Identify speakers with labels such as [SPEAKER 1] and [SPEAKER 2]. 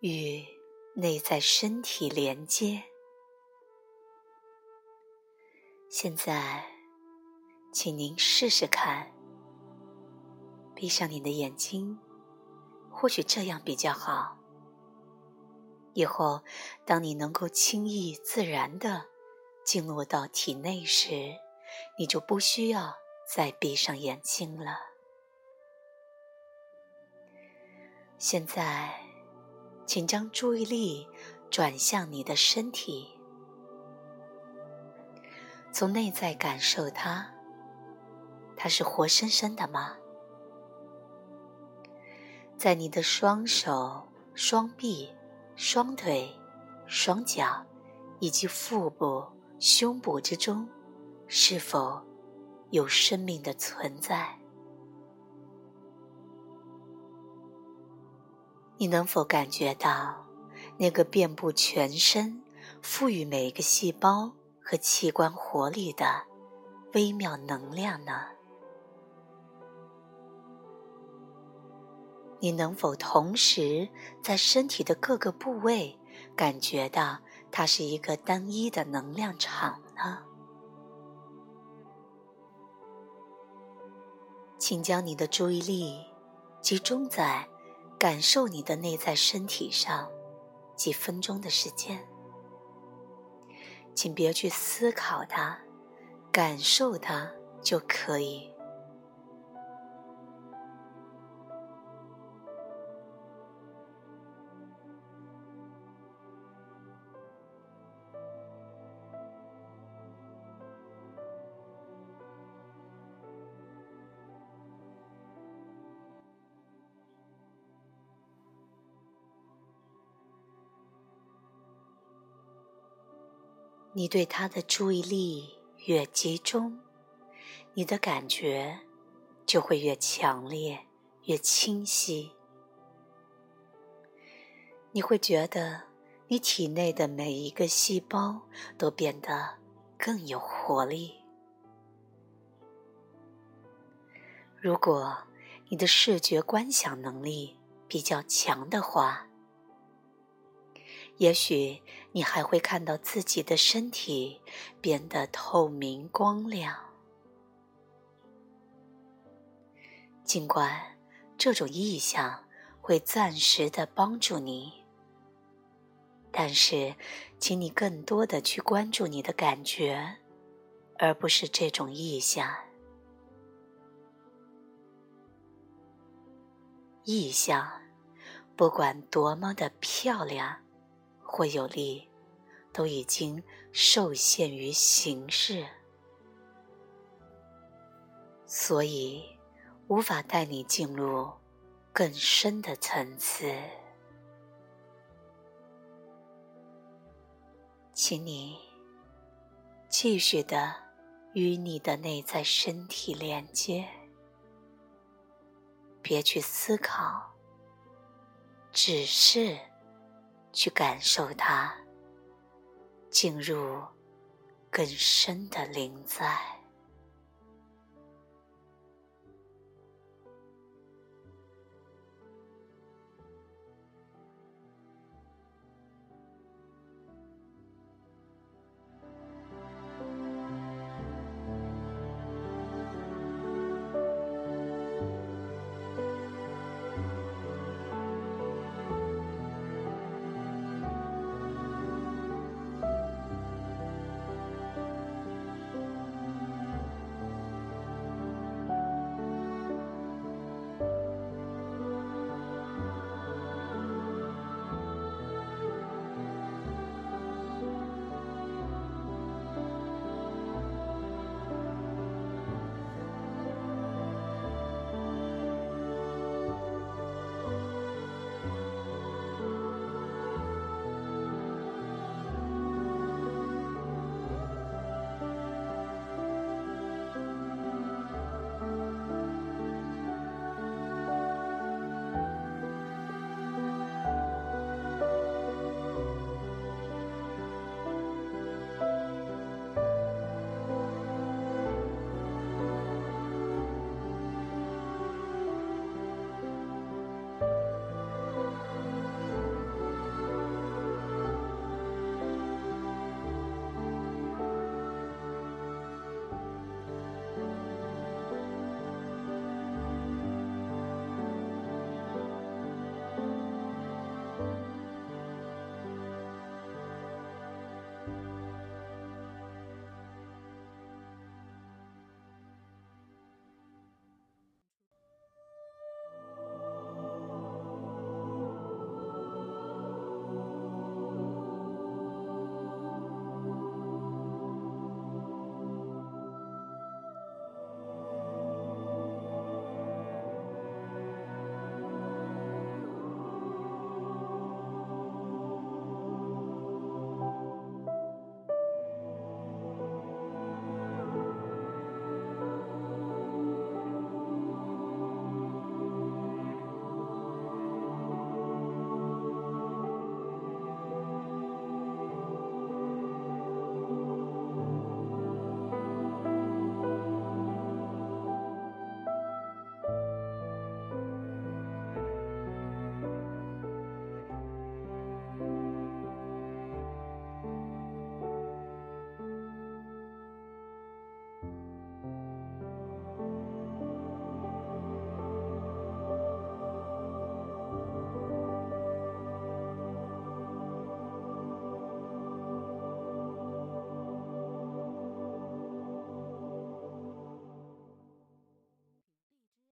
[SPEAKER 1] 与内在身体连接。现在，请您试试看，闭上你的眼睛，或许这样比较好。以后，当你能够轻易自然的进入到体内时，你就不需要再闭上眼睛了。现在，请将注意力转向你的身体。从内在感受它，它是活生生的吗？在你的双手、双臂、双腿、双脚以及腹部、胸部之中，是否有生命的存在？你能否感觉到那个遍布全身、赋予每一个细胞？和器官活力的微妙能量呢？你能否同时在身体的各个部位感觉到它是一个单一的能量场呢？请将你的注意力集中在感受你的内在身体上几分钟的时间。请别去思考它，感受它就可以。你对他的注意力越集中，你的感觉就会越强烈、越清晰。你会觉得你体内的每一个细胞都变得更有活力。如果你的视觉观想能力比较强的话，也许你还会看到自己的身体变得透明光亮。尽管这种意象会暂时的帮助你，但是，请你更多的去关注你的感觉，而不是这种意象。意象，不管多么的漂亮。或有力，都已经受限于形式，所以无法带你进入更深的层次。请你继续的与你的内在身体连接，别去思考，只是。去感受它，进入更深的灵在。